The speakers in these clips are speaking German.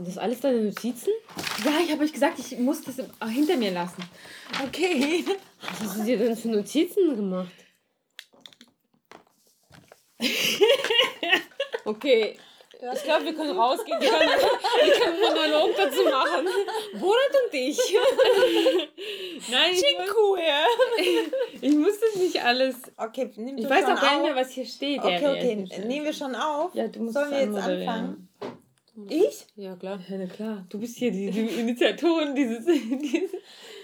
Sind das alles deine Notizen? Ja, ich habe euch gesagt, ich muss das hinter mir lassen. Okay. Was hast du dir denn für Notizen gemacht? Okay, ich glaube, wir können rausgehen. Wir können, wir können einen Monolog dazu machen. Borat und ich. Nein, ich muss, ich muss das nicht alles. Okay, nimm Ich weiß auch gar nicht mehr, was hier steht. Okay, ja, okay. ja, Nehmen wir schon auf? Ja, du musst Sollen wir jetzt anfangen? Ich? Ja, klar. Ja, na klar. Du bist hier die, die Initiatorin dieses, dieses.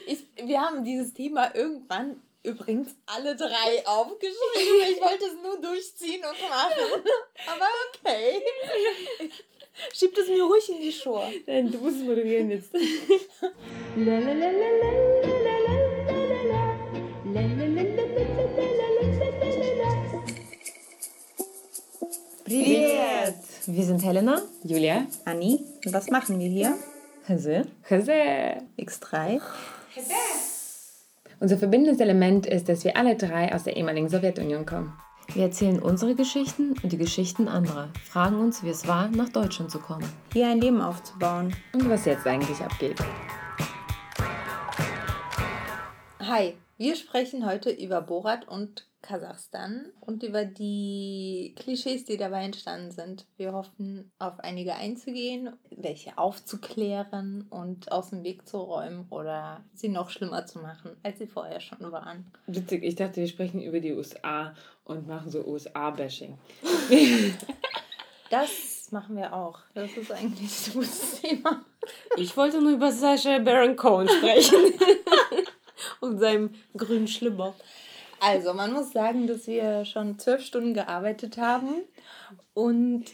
ich? Wir haben dieses Thema irgendwann übrigens alle drei aufgeschrieben. Ich wollte es nur durchziehen und machen. Aber okay. Schiebt es mir ruhig in die Schuhe. Nein, du musst es moderieren jetzt. Privet! Wir sind Helena, Julia. Anni. Und was machen wir hier? Hase. Hase. X3. Unser verbindendes Element ist, dass wir alle drei aus der ehemaligen Sowjetunion kommen. Wir erzählen unsere Geschichten und die Geschichten anderer. Fragen uns, wie es war, nach Deutschland zu kommen. Hier ein Leben aufzubauen. Und was jetzt eigentlich abgeht. Hi, wir sprechen heute über Borat und Kasachstan und über die Klischees, die dabei entstanden sind. Wir hoffen, auf einige einzugehen, welche aufzuklären und aus dem Weg zu räumen oder sie noch schlimmer zu machen, als sie vorher schon waren. Witzig, ich dachte, wir sprechen über die USA und machen so USA-Bashing. Das machen wir auch. Das ist eigentlich ein gutes Thema. Ich wollte nur über Sacha Baron Cohen sprechen. und seinem grünen Schlimmer. Also, man muss sagen, dass wir schon zwölf Stunden gearbeitet haben und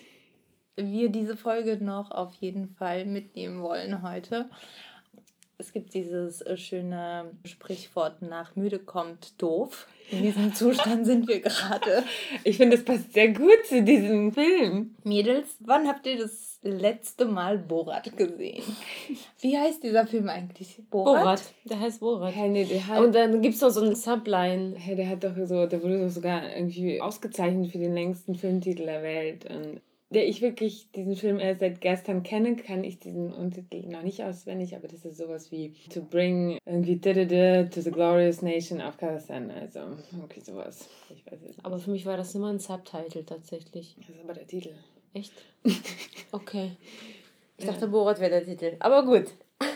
wir diese Folge noch auf jeden Fall mitnehmen wollen heute. Es gibt dieses äh, schöne Sprichwort nach müde kommt doof. In diesem Zustand sind wir gerade. Ich finde, das passt sehr gut zu diesem Film. Mädels, wann habt ihr das letzte Mal Borat gesehen? Wie heißt dieser Film eigentlich? Borat. Der heißt Borat. Hey, nee, der hat, Und dann gibt es noch so eine Subline. hey, der hat doch so, der wurde doch sogar irgendwie ausgezeichnet für den längsten Filmtitel der Welt. Und der ich wirklich diesen Film erst seit gestern kenne, kann ich diesen Untertitel noch nicht auswendig, aber das ist sowas wie To bring irgendwie to the glorious nation of Kazakhstan. Also, okay, sowas. Ich weiß es nicht. Aber für mich war das immer ein Subtitle tatsächlich. Das ist aber der Titel. Echt? Okay. Ich dachte, Borat wäre der Titel. Aber gut.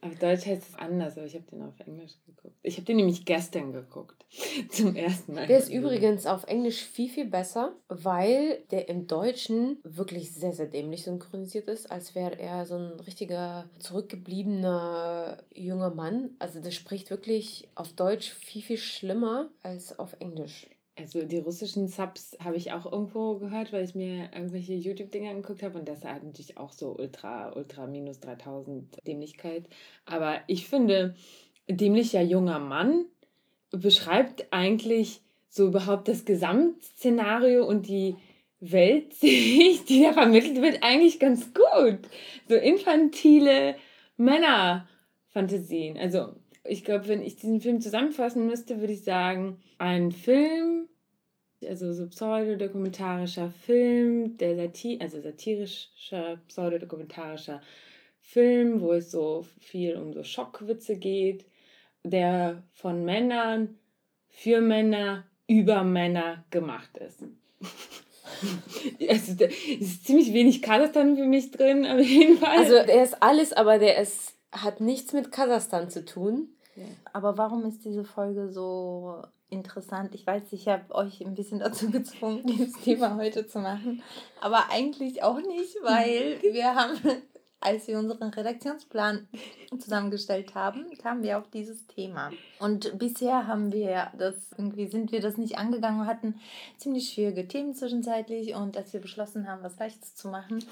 Auf Deutsch heißt es anders, aber ich habe den auf Englisch geguckt. Ich habe den nämlich gestern geguckt. Zum ersten Mal. Der ist übrigens auf Englisch viel, viel besser, weil der im Deutschen wirklich sehr, sehr dämlich synchronisiert ist, als wäre er so ein richtiger zurückgebliebener junger Mann. Also der spricht wirklich auf Deutsch viel, viel schlimmer als auf Englisch. Also die russischen Subs habe ich auch irgendwo gehört, weil ich mir irgendwelche YouTube-Dinge angeguckt habe und das hat natürlich auch so ultra, ultra minus 3000 Dämlichkeit. Aber ich finde, dämlicher junger Mann beschreibt eigentlich so überhaupt das Gesamtszenario und die Weltsicht, die da vermittelt wird, eigentlich ganz gut. So infantile Männerfantasien. Also ich glaube, wenn ich diesen Film zusammenfassen müsste, würde ich sagen, ein Film, also so pseudodokumentarischer Film, der Satir also satirischer, pseudodokumentarischer Film, wo es so viel um so Schockwitze geht, der von Männern für Männer über Männer gemacht ist. also, da ist ziemlich wenig Kasachstan für mich drin, auf jeden Fall. Also der ist alles, aber der ist, hat nichts mit Kasachstan zu tun. Aber warum ist diese Folge so interessant? Ich weiß, ich habe euch ein bisschen dazu gezwungen, dieses Thema heute zu machen. Aber eigentlich auch nicht, weil wir haben, als wir unseren Redaktionsplan zusammengestellt haben, kamen wir auf dieses Thema. Und bisher haben wir das, irgendwie sind wir das nicht angegangen, hatten ziemlich schwierige Themen zwischenzeitlich und als wir beschlossen haben, was Leichtes zu machen,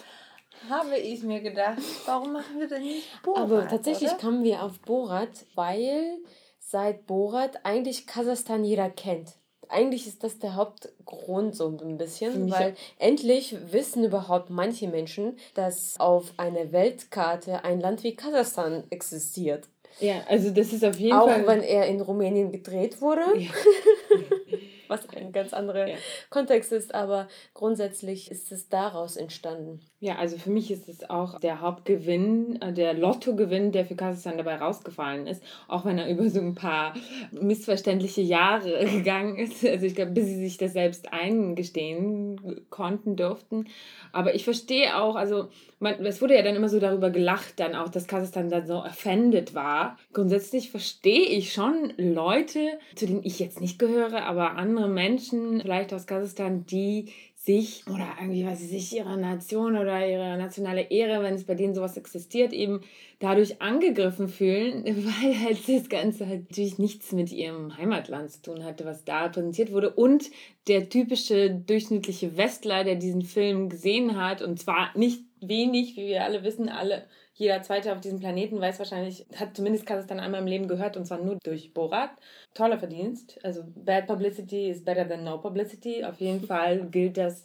habe ich mir gedacht, warum machen wir denn nicht Borat, Aber tatsächlich oder? kamen wir auf Borat, weil seit Borat eigentlich Kasachstan jeder kennt. Eigentlich ist das der Hauptgrund so ein bisschen, weil endlich wissen überhaupt manche Menschen, dass auf einer Weltkarte ein Land wie Kasachstan existiert. ja, also das ist auf jeden Auch Fall. wenn er in Rumänien gedreht wurde, Ja. was ein ganz anderer Ja. Kontext ist, aber grundsätzlich ist es daraus entstanden. Ja, also für mich ist es auch der Hauptgewinn, äh, der Lottogewinn, der für Kasachstan dabei rausgefallen ist, auch wenn er über so ein paar missverständliche Jahre gegangen ist. Also ich glaube, bis sie sich das selbst eingestehen konnten, durften. Aber ich verstehe auch, also man, es wurde ja dann immer so darüber gelacht, dann auch, dass Kasachstan dann so offended war. Grundsätzlich verstehe ich schon Leute, zu denen ich jetzt nicht gehöre, aber andere Menschen, vielleicht aus Kasachstan, die sich oder irgendwie, weiß ich sich, ihrer Nation oder ihre nationale Ehre, wenn es bei denen sowas existiert, eben dadurch angegriffen fühlen, weil halt das Ganze halt natürlich nichts mit ihrem Heimatland zu tun hatte, was da präsentiert wurde. Und der typische durchschnittliche Westler, der diesen Film gesehen hat, und zwar nicht wenig, wie wir alle wissen, alle jeder Zweite auf diesem Planeten weiß wahrscheinlich, hat zumindest Kasachstan einmal im Leben gehört und zwar nur durch Borat. Toller Verdienst. Also Bad Publicity is better than no publicity. Auf jeden Fall gilt das.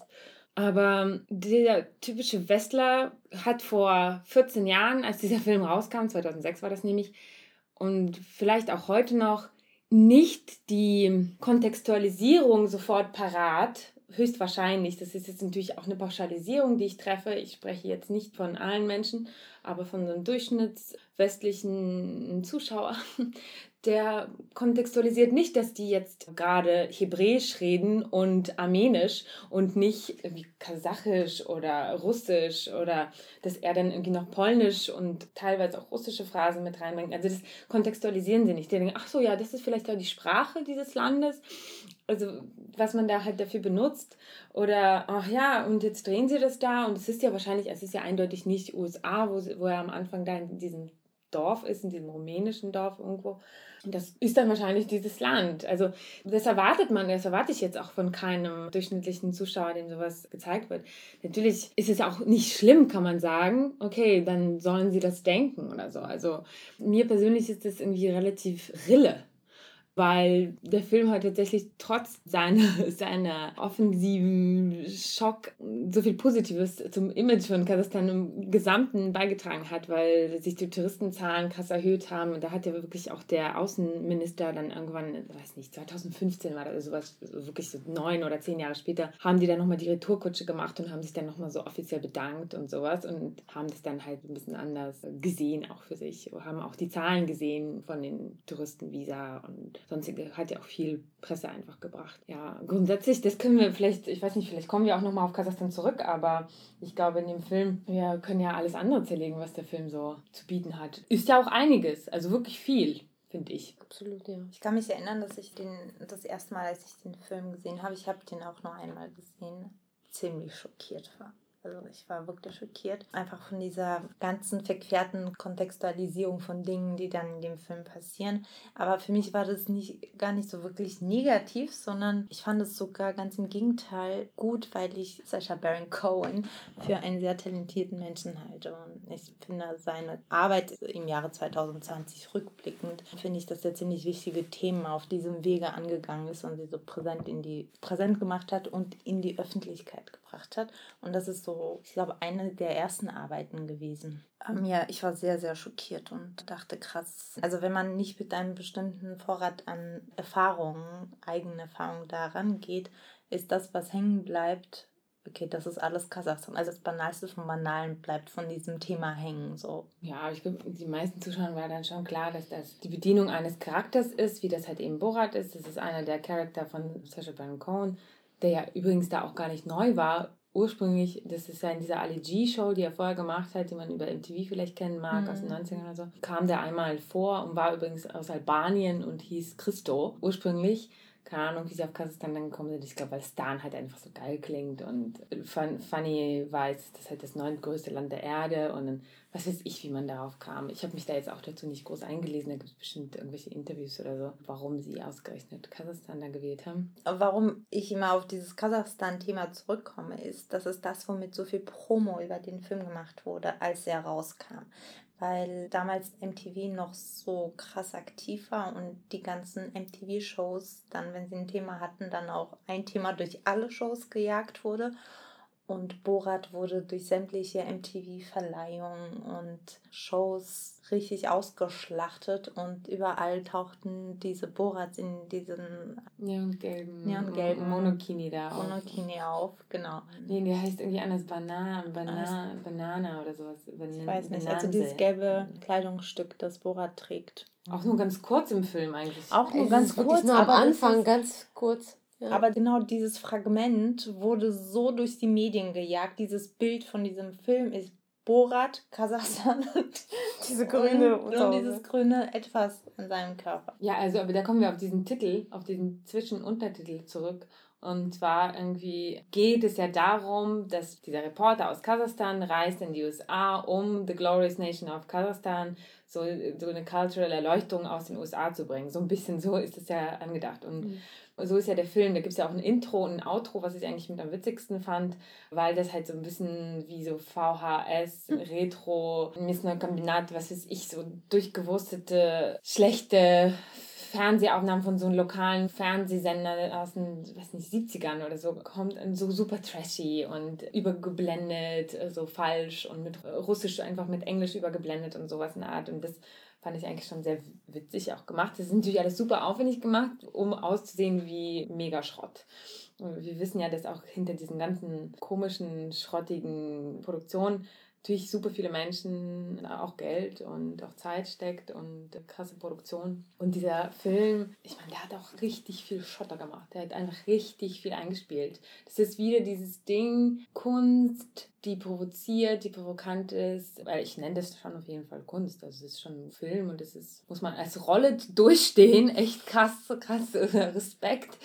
Aber der typische Westler hat vor 14 Jahren, als dieser Film rauskam, 2006 war das nämlich, und vielleicht auch heute noch, nicht die Kontextualisierung sofort parat, höchstwahrscheinlich. Das ist jetzt natürlich auch eine Pauschalisierung, die ich treffe. Ich spreche jetzt nicht von allen Menschen, aber von so einem durchschnittswestlichen Zuschauer, der kontextualisiert nicht, dass die jetzt gerade Hebräisch reden und Armenisch und nicht irgendwie Kasachisch oder Russisch oder dass er dann irgendwie noch Polnisch und teilweise auch russische Phrasen mit reinbringt. Also das kontextualisieren sie nicht. Die denken, ach so, ja, das ist vielleicht auch die Sprache dieses Landes. Also was man da halt dafür benutzt. Oder, ach ja, und jetzt drehen sie das da und es ist ja wahrscheinlich, es ist ja eindeutig nicht USA, wo, wo er am Anfang da in diesem Dorf ist, in diesem rumänischen Dorf irgendwo. Und das ist dann wahrscheinlich dieses Land. Also das erwartet man, das erwarte ich jetzt auch von keinem durchschnittlichen Zuschauer, dem sowas gezeigt wird. Natürlich ist es auch nicht schlimm, kann man sagen. Okay, dann sollen sie das denken oder so. Also mir persönlich ist das irgendwie relativ Rille weil der Film halt tatsächlich trotz seiner, seiner offensiven Schock so viel Positives zum Image von Kasachstan im Gesamten beigetragen hat, weil sich die Touristenzahlen krass erhöht haben. Und da hat ja wirklich auch der Außenminister dann irgendwann, weiß nicht, 2015 war das sowas, wirklich so neun oder zehn Jahre später, haben die dann nochmal die Retourkutsche gemacht und haben sich dann nochmal so offiziell bedankt und sowas und haben das dann halt ein bisschen anders gesehen auch für sich. Haben auch die Zahlen gesehen von den Touristenvisa und sonstige hat ja auch viel Presse einfach gebracht. Ja, grundsätzlich, das können wir vielleicht, ich weiß nicht, vielleicht kommen wir auch nochmal auf Kasachstan zurück, aber ich glaube, in dem Film, wir können ja alles andere zerlegen, was der Film so zu bieten hat. Ist ja auch einiges, also wirklich viel finde ich. Absolut, ja. Ich kann mich erinnern, dass ich den das erste Mal, als ich den Film gesehen habe, ich habe den auch nur einmal gesehen, ziemlich schockiert war. Also ich war wirklich schockiert. Einfach von dieser ganzen verquerten Kontextualisierung von Dingen, die dann in dem Film passieren. Aber für mich war das nicht gar nicht so wirklich negativ, sondern ich fand es sogar ganz im Gegenteil gut, weil ich Sacha Baron Cohen für einen sehr talentierten Menschen halte. Und ich finde seine Arbeit im Jahre 2020 rückblickend, finde ich, dass er ziemlich wichtige Themen auf diesem Wege angegangen ist und sie so präsent in die präsent gemacht hat und in die Öffentlichkeit gebracht hat. Und das ist so, ich glaube, eine der ersten Arbeiten gewesen. Ähm, ja, ich war sehr, sehr schockiert und dachte, krass. Also wenn man nicht mit einem bestimmten Vorrat an Erfahrungen, eigenen Erfahrungen daran geht, ist das, was hängen bleibt, okay, das ist alles Kasachstan. Also das Banalste vom Banalen bleibt von diesem Thema hängen. So. Ja, ich glaube, die meisten Zuschauern war dann schon klar, dass das die Bedienung eines Charakters ist, wie das halt eben Borat ist. Das ist einer der Charakter von Sacha Baron Cohen der ja übrigens da auch gar nicht neu war. Ursprünglich, das ist ja in dieser Ali G-Show, die er vorher gemacht hat, die man über MTV vielleicht kennen mag, mhm. aus den 90ern oder so, kam der einmal vor und war übrigens aus Albanien und hieß Christo ursprünglich keine Ahnung, wie sie auf Kasachstan dann gekommen sind. Ich glaube, weil Stan halt einfach so geil klingt und funny weiß, das ist halt das neuntgrößte Land der Erde und dann, was weiß ich, wie man darauf kam. Ich habe mich da jetzt auch dazu nicht groß eingelesen, da gibt es bestimmt irgendwelche Interviews oder so, warum sie ausgerechnet Kasachstan da gewählt haben. Warum ich immer auf dieses Kasachstan-Thema zurückkomme, ist, dass es das, womit so viel Promo über den Film gemacht wurde, als er rauskam weil damals MTV noch so krass aktiv war und die ganzen MTV-Shows dann, wenn sie ein Thema hatten, dann auch ein Thema durch alle Shows gejagt wurde. Und Borat wurde durch sämtliche MTV-Verleihungen und Shows richtig ausgeschlachtet und überall tauchten diese Borats in diesen neongelben, neongelben Monokini da auf. Monokini auf, genau. Nee, der heißt irgendwie anders Banana, Banana, Banana oder sowas. ich weiß nicht, also dieses gelbe Kleidungsstück, das Borat trägt. Auch nur ganz kurz im Film eigentlich. Auch nur ganz kurz, nur am Anfang, ganz kurz. Ja. Aber genau dieses Fragment wurde so durch die Medien gejagt. Dieses Bild von diesem Film ist Borat, Kasachstan und diese grüne und, und dieses grüne etwas an seinem Körper. Ja, also aber da kommen wir auf diesen Titel, auf diesen Zwischenuntertitel zurück. Und zwar irgendwie geht es ja darum, dass dieser Reporter aus Kasachstan reist in die USA, um The Glorious Nation of Kasachstan so, so eine cultural Erleuchtung aus den USA zu bringen. So ein bisschen so ist es ja angedacht. Und mhm so ist ja der Film, da gibt es ja auch ein Intro und ein Outro, was ich eigentlich mit am witzigsten fand, weil das halt so ein bisschen wie so VHS, Retro, Kombinat, was weiß ich, so durchgewurstete, schlechte Fernsehaufnahmen von so einem lokalen Fernsehsender aus den, weiß nicht, 70ern oder so, kommt so super trashy und übergeblendet, so falsch und mit Russisch einfach mit Englisch übergeblendet und sowas in der Art. Und das fand ich eigentlich schon sehr witzig auch gemacht. Das ist natürlich alles super aufwendig gemacht, um auszusehen wie mega Schrott. Wir wissen ja, dass auch hinter diesen ganzen komischen, schrottigen Produktionen natürlich super viele Menschen auch Geld und auch Zeit steckt und krasse Produktion. Und dieser Film, ich meine, der hat auch richtig viel Schotter gemacht. Der hat einfach richtig viel eingespielt. Das ist wieder dieses Ding, Kunst, die provoziert, die provokant ist, weil ich nenne das schon auf jeden Fall Kunst. Also es ist schon ein Film und es ist, muss man als Rolle durchstehen. Echt krass, krass Respekt.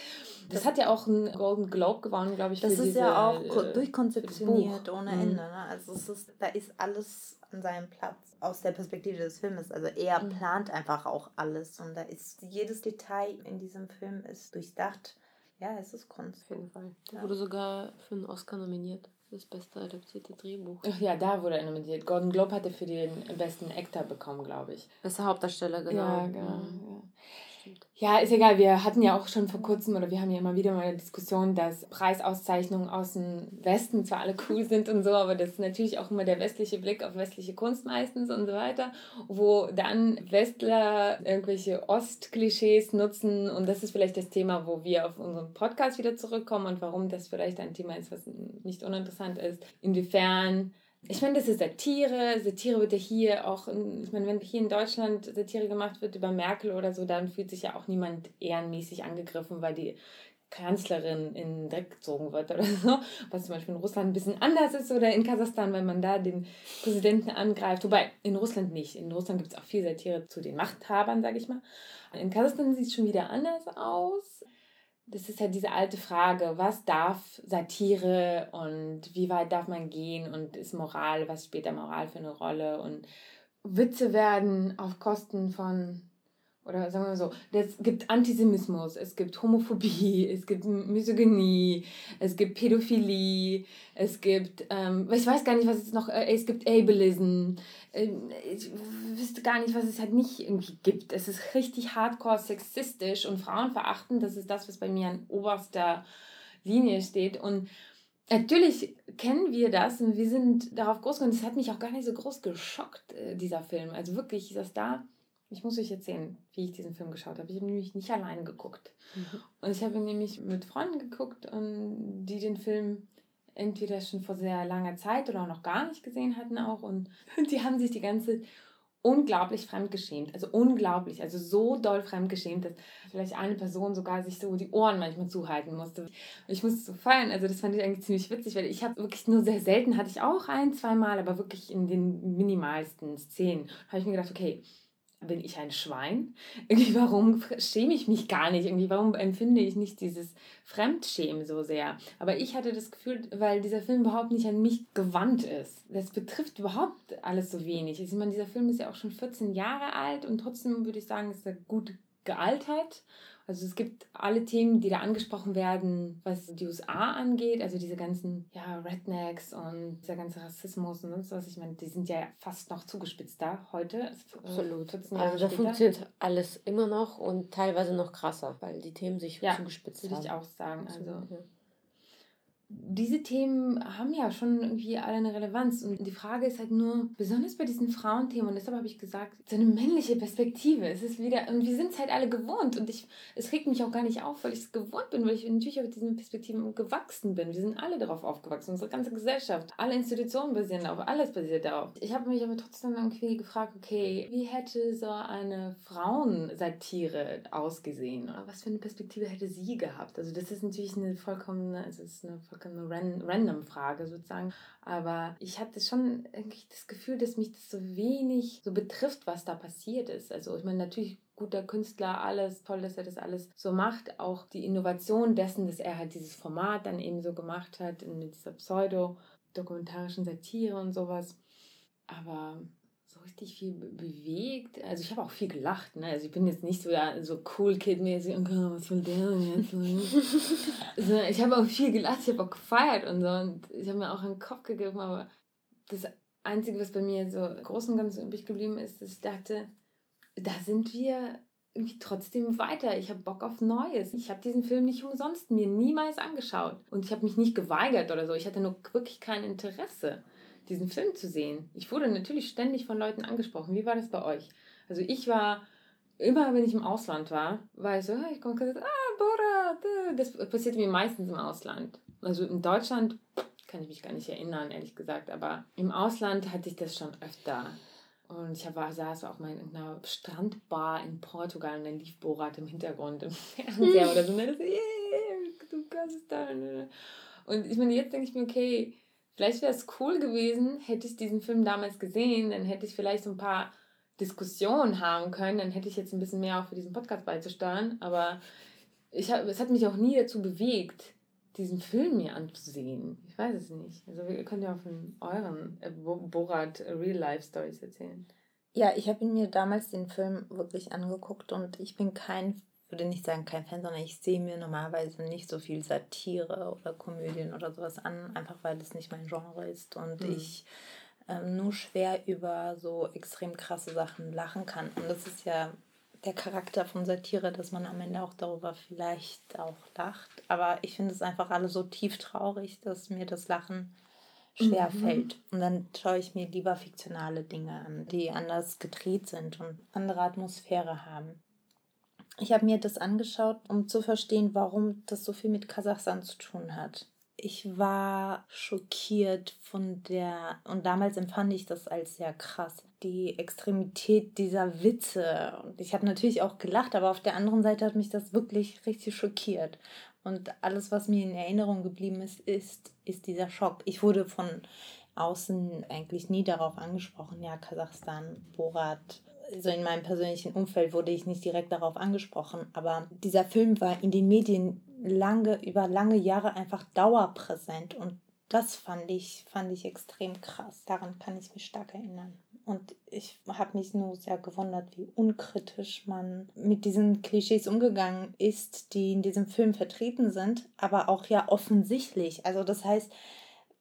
Das, hat ja auch einen Golden Globe gewonnen, glaube ich. Das ist diese, ja auch äh, durchkonzeptioniert ohne mhm. Ende. Ne? Also es ist, da ist alles an seinem Platz aus der Perspektive des Filmes. Also er mhm. plant einfach auch alles und da ist jedes Detail in diesem Film ist durchdacht. Ja, es ist Kunst. Auf jeden Fall. Der ja. wurde sogar für einen Oscar nominiert. Das beste adaptierte Drehbuch. Ach ja, da wurde er nominiert. Gordon Globe hatte für den besten Actor bekommen, glaube ich. Bester Hauptdarsteller, genau. Ja, genau. Ja. Ja, ist egal. Wir hatten ja auch schon vor kurzem oder wir haben ja immer wieder mal eine Diskussion, dass Preisauszeichnungen aus dem Westen zwar alle cool sind und so, aber das ist natürlich auch immer der westliche Blick auf westliche Kunst meistens und so weiter, wo dann Westler irgendwelche Ostklischees nutzen und das ist vielleicht das Thema, wo wir auf unseren Podcast wieder zurückkommen und warum das vielleicht ein Thema ist, was nicht uninteressant ist. Inwiefern ich meine, das ist Satire. Satire wird ja hier auch, ich meine, wenn hier in Deutschland Satire gemacht wird über Merkel oder so, dann fühlt sich ja auch niemand ehrenmäßig angegriffen, weil die Kanzlerin in den Dreck gezogen wird oder so, was zum Beispiel in Russland ein bisschen anders ist oder in Kasachstan, wenn man da den Präsidenten angreift. Wobei in Russland nicht. In Russland gibt es auch viel Satire zu den Machthabern, sage ich mal. In Kasachstan sieht es schon wieder anders aus das ist ja diese alte Frage, was darf Satire und wie weit darf man gehen und ist Moral, was spielt da Moral für eine Rolle? Und Witze werden auf Kosten von oder sagen wir mal so, es gibt Antisemitismus, es gibt Homophobie, es gibt Misogynie, es gibt Pädophilie, es gibt, ähm, ich weiß gar nicht, was es noch, äh, es gibt Ableism, äh, ich wüsste gar nicht, was es halt nicht irgendwie gibt. Es ist richtig hardcore sexistisch und frauenverachtend, das ist das, was bei mir an oberster Linie steht und Natürlich kennen wir das und wir sind darauf groß geworden. Das hat mich auch gar nicht so groß geschockt, äh, dieser Film. Also wirklich, dass da ich muss euch erzählen, wie ich diesen Film geschaut habe. Ich habe nämlich nicht allein geguckt. Mhm. Und ich habe nämlich mit Freunden geguckt, und die den Film entweder schon vor sehr langer Zeit oder auch noch gar nicht gesehen hatten auch. Und die haben sich die ganze unglaublich fremdgeschämt. Also unglaublich, also so doll fremdgeschämt, dass vielleicht eine Person sogar sich so die Ohren manchmal zuhalten musste. Ich musste so feiern, also das fand ich eigentlich ziemlich witzig, weil ich habe wirklich nur sehr selten, hatte ich auch ein, zwei Mal, aber wirklich in den minimalsten Szenen, habe ich mir gedacht, okay, bin ich ein Schwein? Irgendwie, warum schäme ich mich gar nicht? Irgendwie, warum empfinde ich nicht dieses Fremdschämen so sehr? Aber ich hatte das Gefühl, weil dieser Film überhaupt nicht an mich gewandt ist. Das betrifft überhaupt alles so wenig. Ich meine, dieser Film ist ja auch schon 14 Jahre alt und trotzdem würde ich sagen, ist er gut gealtert also es gibt alle Themen, die da angesprochen werden, was die USA angeht, also diese ganzen ja, Rednecks und dieser ganze Rassismus und sonst was. Ich meine, die sind ja fast noch zugespitzt da heute. Äh, Absolut. also da funktioniert alles immer noch und teilweise noch krasser, weil die Themen sich ja, zugespitzt haben. Würde ich auch sagen. Also, ja. Diese Themen haben ja schon irgendwie alle eine Relevanz. Und die Frage ist halt nur, besonders bei diesen Frauenthemen, und deshalb habe ich gesagt, so eine männliche Perspektive. Es ist wieder, und wir sind es halt alle gewohnt. Und ich, es regt mich auch gar nicht auf, weil ich es gewohnt bin, weil ich natürlich auf diesen Perspektiven gewachsen bin. Wir sind alle darauf aufgewachsen, unsere ganze Gesellschaft. Alle Institutionen basieren darauf, alles basiert darauf. Ich habe mich aber trotzdem irgendwie gefragt, okay, wie hätte so eine Frauensatire ausgesehen? Oder was für eine Perspektive hätte sie gehabt? Also das ist natürlich eine vollkommene, also es ist eine vollkommen random Frage sozusagen. Aber ich hatte schon irgendwie das Gefühl, dass mich das so wenig so betrifft, was da passiert ist. Also ich meine, natürlich guter Künstler, alles toll, dass er das alles so macht. Auch die Innovation dessen, dass er halt dieses Format dann eben so gemacht hat in dieser pseudo-dokumentarischen Satire und sowas. Aber richtig viel bewegt. Also ich habe auch viel gelacht. Ne? Also ich bin jetzt nicht so, so cool Kid-mäßig, okay, was will der denn jetzt? also ich habe auch viel gelacht, ich habe auch gefeiert und so. Und ich habe mir auch einen Kopf gegeben, aber das Einzige, was bei mir so groß und ganz übrig geblieben ist, dass ich dachte, da sind wir irgendwie trotzdem weiter. Ich habe Bock auf Neues. Ich habe diesen Film nicht umsonst mir niemals angeschaut. Und ich habe mich nicht geweigert oder so. Ich hatte nur wirklich kein Interesse diesen Film zu sehen. Ich wurde natürlich ständig von Leuten angesprochen. Wie war das bei euch? Also ich war, immer wenn ich im Ausland war, war ich so, ich komme gesagt, ah, Bora, das passiert mir meistens im Ausland. Also in Deutschland kann ich mich gar nicht erinnern, ehrlich gesagt, aber im Ausland hatte ich das schon öfter. Und ich war, saß auch mal in einer Strandbar in Portugal und dann lief Borat im Hintergrund im Fernseher oder so. Und dann so, yeah, du kannst es dann. Und ich meine, jetzt denke ich mir, okay, Vielleicht wäre es cool gewesen, hätte ich diesen Film damals gesehen, dann hätte ich vielleicht so ein paar Diskussionen haben können, dann hätte ich jetzt ein bisschen mehr auch für diesen Podcast beizusteuern. Aber ich hab, es hat mich auch nie dazu bewegt, diesen Film mir anzusehen. Ich weiß es nicht. Also ihr könnt ja auch von euren äh, Borat Real Life Stories erzählen. Ja, ich habe mir damals den Film wirklich angeguckt und ich bin kein würde nicht sagen kein Fan, sondern ich sehe mir normalerweise nicht so viel Satire oder Komödien oder sowas an, einfach weil es nicht mein Genre ist und mhm. ich ähm, nur schwer über so extrem krasse Sachen lachen kann. Und das ist ja der Charakter von Satire, dass man am Ende auch darüber vielleicht auch lacht. Aber ich finde es einfach alle so tief traurig, dass mir das Lachen schwer mhm. fällt. Und dann schaue ich mir lieber fiktionale Dinge an, die anders gedreht sind und andere Atmosphäre haben. Ich habe mir das angeschaut, um zu verstehen, warum das so viel mit Kasachstan zu tun hat. Ich war schockiert von der, und damals empfand ich das als sehr krass, die Extremität dieser Witze. Und ich habe natürlich auch gelacht, aber auf der anderen Seite hat mich das wirklich richtig schockiert. Und alles, was mir in Erinnerung geblieben ist, ist, ist dieser Schock. Ich wurde von außen eigentlich nie darauf angesprochen, ja, Kasachstan, Borat, so in meinem persönlichen Umfeld wurde ich nicht direkt darauf angesprochen, aber dieser Film war in den Medien lange, über lange Jahre einfach dauerpräsent und das fand ich, fand ich extrem krass. Daran kann ich mich stark erinnern. Und ich habe mich nur sehr gewundert, wie unkritisch man mit diesen Klischees umgegangen ist, die in diesem Film vertreten sind, aber auch ja offensichtlich. Also das heißt,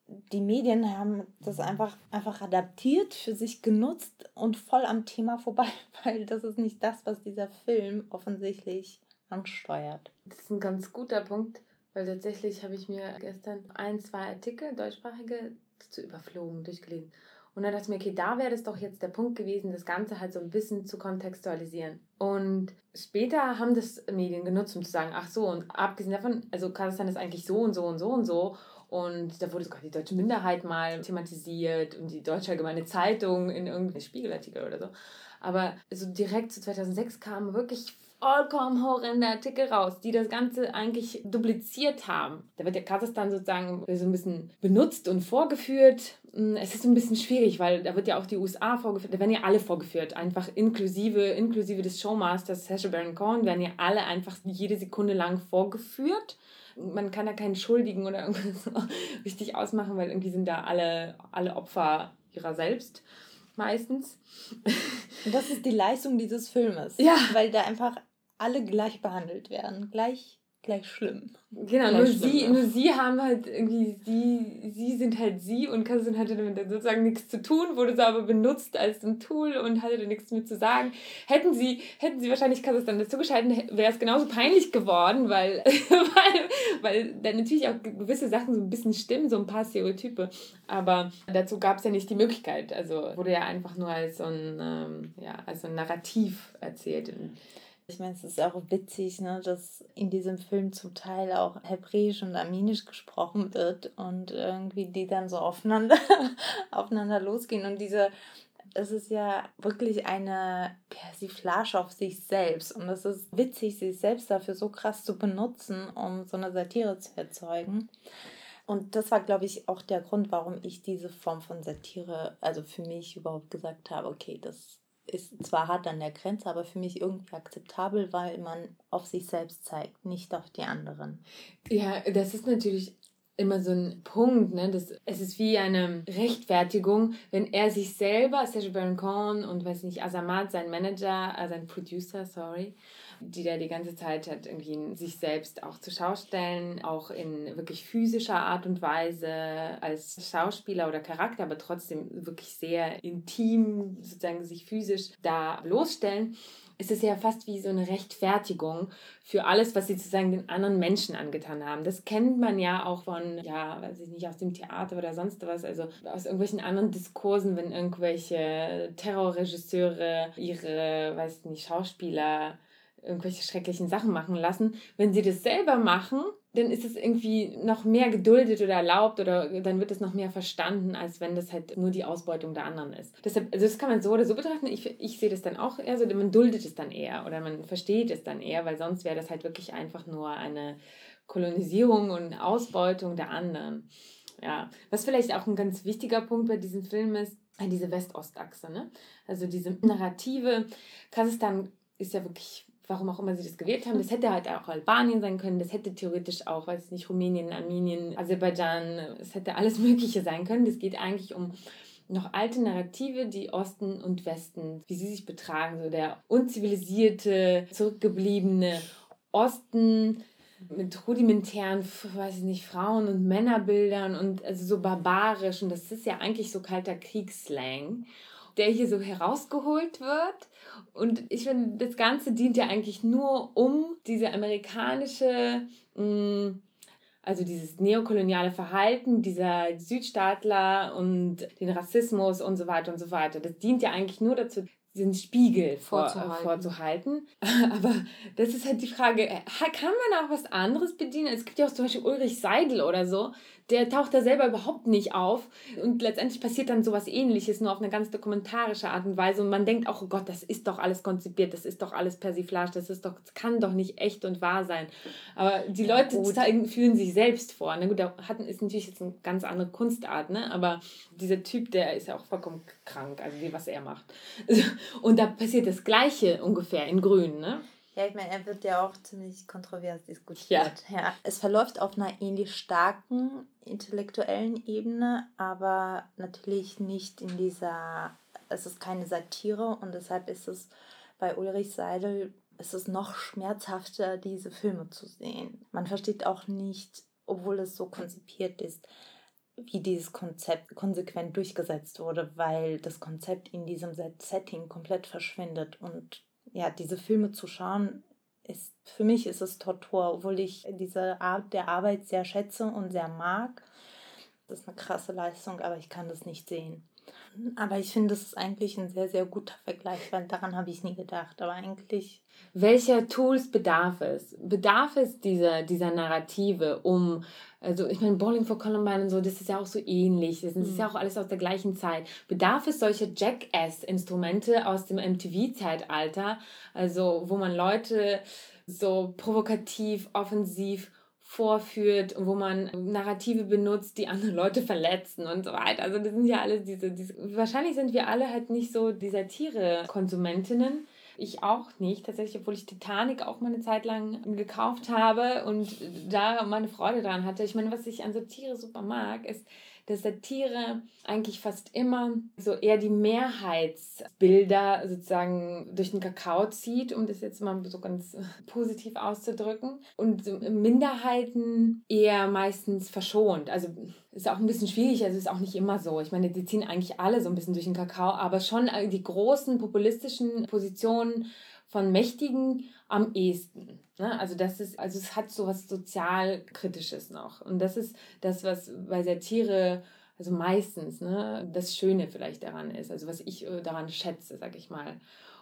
die Medien haben das einfach, einfach adaptiert, für sich genutzt und voll am Thema vorbei, weil das ist nicht das, was dieser Film offensichtlich ansteuert. Das ist ein ganz guter Punkt, weil tatsächlich habe ich mir gestern ein, zwei Artikel, deutschsprachige, zu überflogen, durchgelesen. Und dann dachte ich mir, okay, da wäre das doch jetzt der Punkt gewesen, das Ganze halt so ein bisschen zu kontextualisieren. Und später haben das Medien genutzt, um zu sagen, ach so, und abgesehen davon, also Kasachstan ist eigentlich so und so und so und so. Und da wurde sogar die deutsche Minderheit mal thematisiert und die Deutsche Allgemeine Zeitung in irgendeinem Spiegelartikel oder so. Aber so direkt zu 2006 kamen wirklich vollkommen horrende Artikel raus, die das Ganze eigentlich dupliziert haben. Da wird der Kasachstan sozusagen so ein bisschen benutzt und vorgeführt. Hm, es ist ein bisschen schwierig, weil da wird ja auch die USA vorgeführt, da werden ja alle vorgeführt, einfach inklusive, inklusive des Showmasters Sacha Baron Cohen werden ja alle einfach jede Sekunde lang vorgeführt man kann da keinen Schuldigen oder irgendwas so richtig ausmachen, weil irgendwie sind da alle, alle Opfer ihrer selbst meistens. Und das ist die Leistung dieses Filmes. Ja. Weil da einfach alle gleich behandelt werden. Gleich gleich schlimm. Genau, nur sie, nur sie haben halt irgendwie, sie, sie sind halt sie und Kassin hatte damit sozusagen nichts zu tun, wurde aber benutzt als ein Tool und hatte da nichts mit zu sagen. Hätten sie, hätten sie wahrscheinlich Kassis dann dazu geschalten, wäre es genauso peinlich geworden, weil, weil, weil dann natürlich auch gewisse Sachen so ein bisschen stimmen, so ein paar Stereotype. Aber dazu gab es ja nicht die Möglichkeit. Also wurde ja einfach nur als so ein, ähm, ja, als so ein Narrativ erzählt. Ich meine, es ist auch witzig, ne, dass in diesem Film zum Teil auch Hebräisch und Armenisch gesprochen wird und irgendwie die dann so aufeinander, aufeinander losgehen. Und diese, es ist ja wirklich eine Persiflage auf sich selbst. Und es ist witzig, sich selbst dafür so krass zu benutzen, um so eine Satire zu erzeugen. Und das war, glaube ich, auch der Grund, warum ich diese Form von Satire, also für mich überhaupt gesagt habe, okay, das ist zwar hart an der Grenze, aber für mich irgendwie akzeptabel, weil man auf sich selbst zeigt, nicht auf die anderen. Ja, das ist natürlich immer so ein Punkt, ne? Das, es ist wie eine Rechtfertigung, wenn er sich selber, Serge Baron Cohen und weiß nicht, Azamat, sein Manager, äh, sein Producer, sorry, die da die ganze Zeit hat, irgendwie sich selbst auch zur Schau stellen, auch in wirklich physischer Art und Weise als Schauspieler oder Charakter, aber trotzdem wirklich sehr intim sozusagen sich physisch da bloßstellen ist es ja fast wie so eine Rechtfertigung für alles, was sie sozusagen den anderen Menschen angetan haben. Das kennt man ja auch von, ja, weiß ich nicht, aus dem Theater oder sonst was, also aus irgendwelchen anderen Diskursen, wenn irgendwelche Terrorregisseure ihre, weiß ich nicht, Schauspieler irgendwelche schrecklichen Sachen machen lassen. Wenn sie das selber machen, dann ist es irgendwie noch mehr geduldet oder erlaubt oder dann wird es noch mehr verstanden, als wenn das halt nur die Ausbeutung der anderen ist. Deshalb, also das kann man so oder so betrachten. Ich, ich sehe das dann auch eher so, man duldet es dann eher oder man versteht es dann eher, weil sonst wäre das halt wirklich einfach nur eine Kolonisierung und Ausbeutung der anderen. Ja, was vielleicht auch ein ganz wichtiger Punkt bei diesem Film ist, diese West-Ost-Achse, ne? Also diese Narrative. Kasachstan ist ja wirklich warum auch immer sie das gewählt haben. Das hätte halt auch Albanien sein können, das hätte theoretisch auch, weiß ich nicht, Rumänien, Armenien, Aserbaidschan, es hätte alles Mögliche sein können. Das geht eigentlich um noch alte Narrative, die Osten und Westen, wie sie sich betragen, so der unzivilisierte, zurückgebliebene Osten mit rudimentären, weiß ich nicht, Frauen- und Männerbildern und also so barbarisch und das ist ja eigentlich so kalter Kriegsslang der hier so herausgeholt wird. Und ich finde, das Ganze dient ja eigentlich nur um diese amerikanische, mm, also dieses neokoloniale Verhalten dieser Südstaatler und den Rassismus und so weiter und so weiter. Das dient ja eigentlich nur dazu, diesen Spiegel vorzuhalten. Vor, vorzuhalten. Aber das ist halt die Frage, äh, kann man auch was anderes bedienen? Es gibt ja auch zum Beispiel Ulrich Seidel oder so, der taucht da selber überhaupt nicht auf. Und letztendlich passiert dann sowas ähnliches, nur auf eine ganz dokumentarische Art und Weise. Und man denkt auch, oh Gott, das ist doch alles konzipiert, das ist doch alles Persiflage, das ist doch, das kann doch nicht echt und wahr sein. Aber die Leute zeigen, fühlen sich selbst vor. Na gut, da hatten, ist natürlich jetzt eine ganz andere Kunstart, ne? Aber dieser Typ, der ist ja auch vollkommen krank, also wie was er macht. Und da passiert das Gleiche ungefähr in Grün, ne? Ja, ich meine, er wird ja auch ziemlich kontrovers diskutiert. Ja. ja. Es verläuft auf einer ähnlich starken intellektuellen Ebene, aber natürlich nicht in dieser, es ist keine Satire und deshalb ist es bei Ulrich Seidel, ist es noch schmerzhafter, diese Filme zu sehen. Man versteht auch nicht, obwohl es so konzipiert ist, wie dieses Konzept konsequent durchgesetzt wurde, weil das Konzept in diesem Setting komplett verschwindet und ja, diese Filme zu schauen, ist für mich ist es Tortur, obwohl ich diese Art der Arbeit sehr schätze und sehr mag. Das ist eine krasse Leistung, aber ich kann das nicht sehen. Aber ich finde, das ist eigentlich ein sehr, sehr guter Vergleich, weil daran habe ich nie gedacht. Aber eigentlich. Welcher Tools bedarf es? Bedarf es dieser, dieser Narrative, um, also ich meine, Bowling for Columbine und so, das ist ja auch so ähnlich. Das ist mhm. ja auch alles aus der gleichen Zeit. Bedarf es solcher Jackass-Instrumente aus dem MTV-Zeitalter, also wo man Leute so provokativ, offensiv vorführt, wo man Narrative benutzt, die andere Leute verletzen und so weiter. Also das sind ja alles diese, diese wahrscheinlich sind wir alle halt nicht so die Satire-Konsumentinnen. Ich auch nicht, tatsächlich, obwohl ich Titanic auch mal eine Zeit lang gekauft habe und da meine Freude dran hatte. Ich meine, was ich an Satire super mag, ist, dass Satire eigentlich fast immer so eher die Mehrheitsbilder sozusagen durch den Kakao zieht, um das jetzt mal so ganz positiv auszudrücken. Und Minderheiten eher meistens verschont. Also ist auch ein bisschen schwierig, also ist auch nicht immer so. Ich meine, die ziehen eigentlich alle so ein bisschen durch den Kakao, aber schon die großen populistischen Positionen von Mächtigen am ehesten. Ne? Also das ist, also es hat so was sozialkritisches noch. Und das ist das, was bei Satire, also meistens, ne, das Schöne vielleicht daran ist. Also was ich äh, daran schätze, sag ich mal.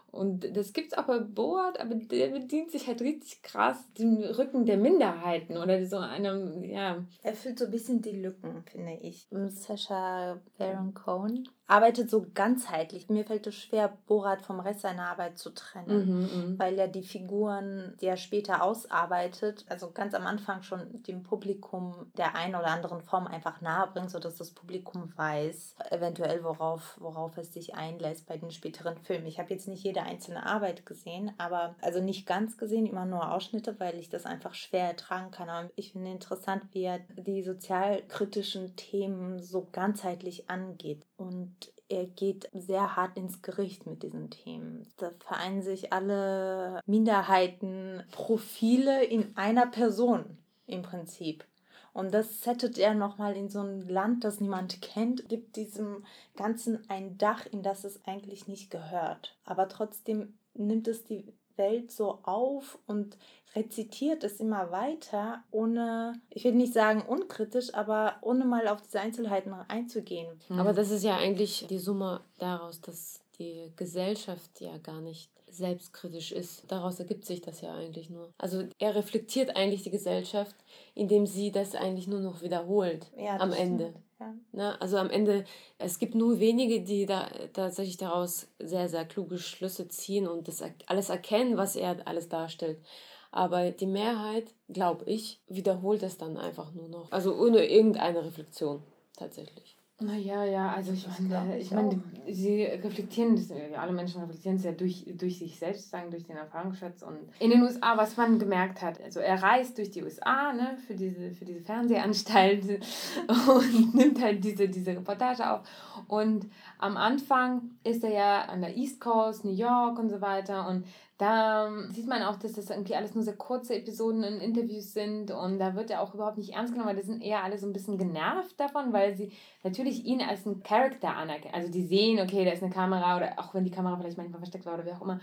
Und das gibt es auch bei Board, aber der bedient sich halt richtig krass dem Rücken der Minderheiten oder so einem, ja. Er füllt so ein bisschen die Lücken, finde ich. Sascha Baron Cohen arbeitet so ganzheitlich. Mir fällt es schwer, Borat vom Rest seiner Arbeit zu trennen, mhm, mhm, weil er die Figuren, die er später ausarbeitet, also ganz am Anfang schon dem Publikum der einen oder anderen Form einfach nahe bringt, sodass das Publikum weiß, eventuell worauf, worauf es sich einlässt bei den späteren Filmen. Ich habe jetzt nicht jede einzelne Arbeit gesehen, aber also nicht ganz gesehen, immer nur Ausschnitte, weil ich das einfach schwer ertragen kann. Aber ich finde interessant, wie er die sozialkritischen Themen so ganzheitlich angeht. Und er geht sehr hart ins Gericht mit diesen Themen. Da vereinen sich alle Minderheitenprofile in einer Person im Prinzip. Und das settet er nochmal in so ein Land, das niemand kennt, gibt diesem Ganzen ein Dach, in das es eigentlich nicht gehört. Aber trotzdem nimmt es die Welt so auf und rezitiert es immer weiter, ohne, ich will nicht sagen unkritisch, aber ohne mal auf diese Einzelheiten einzugehen. Mhm. Aber das ist ja eigentlich die Summe daraus, dass die Gesellschaft ja gar nicht selbstkritisch ist. Daraus ergibt sich das ja eigentlich nur. Also er reflektiert eigentlich die Gesellschaft, indem sie das eigentlich nur noch wiederholt ja, am Ende. Ja. Na, also am Ende, es gibt nur wenige, die da tatsächlich daraus sehr, sehr kluge Schlüsse ziehen und das alles erkennen, was er alles darstellt. Aber die Mehrheit, glaube ich, wiederholt es dann einfach nur noch. Also ohne irgendeine Reflexion tatsächlich. Naja, ja, also ich meine, ich, ich meine, sie reflektieren das, alle Menschen reflektieren es ja durch, durch sich selbst, sagen, durch den Erfahrungsschatz. Und in den USA, was man gemerkt hat, also er reist durch die USA ne, für, diese, für diese Fernsehanstalt und nimmt halt diese, diese Reportage auf. Und am Anfang ist er ja an der East Coast, New York und so weiter. Und da sieht man auch, dass das irgendwie alles nur sehr kurze Episoden und Interviews sind und da wird er auch überhaupt nicht ernst genommen, weil die sind eher alle so ein bisschen genervt davon, weil sie natürlich ihn als einen Charakter anerkennen. Also die sehen, okay, da ist eine Kamera oder auch wenn die Kamera vielleicht manchmal versteckt war oder wie auch immer,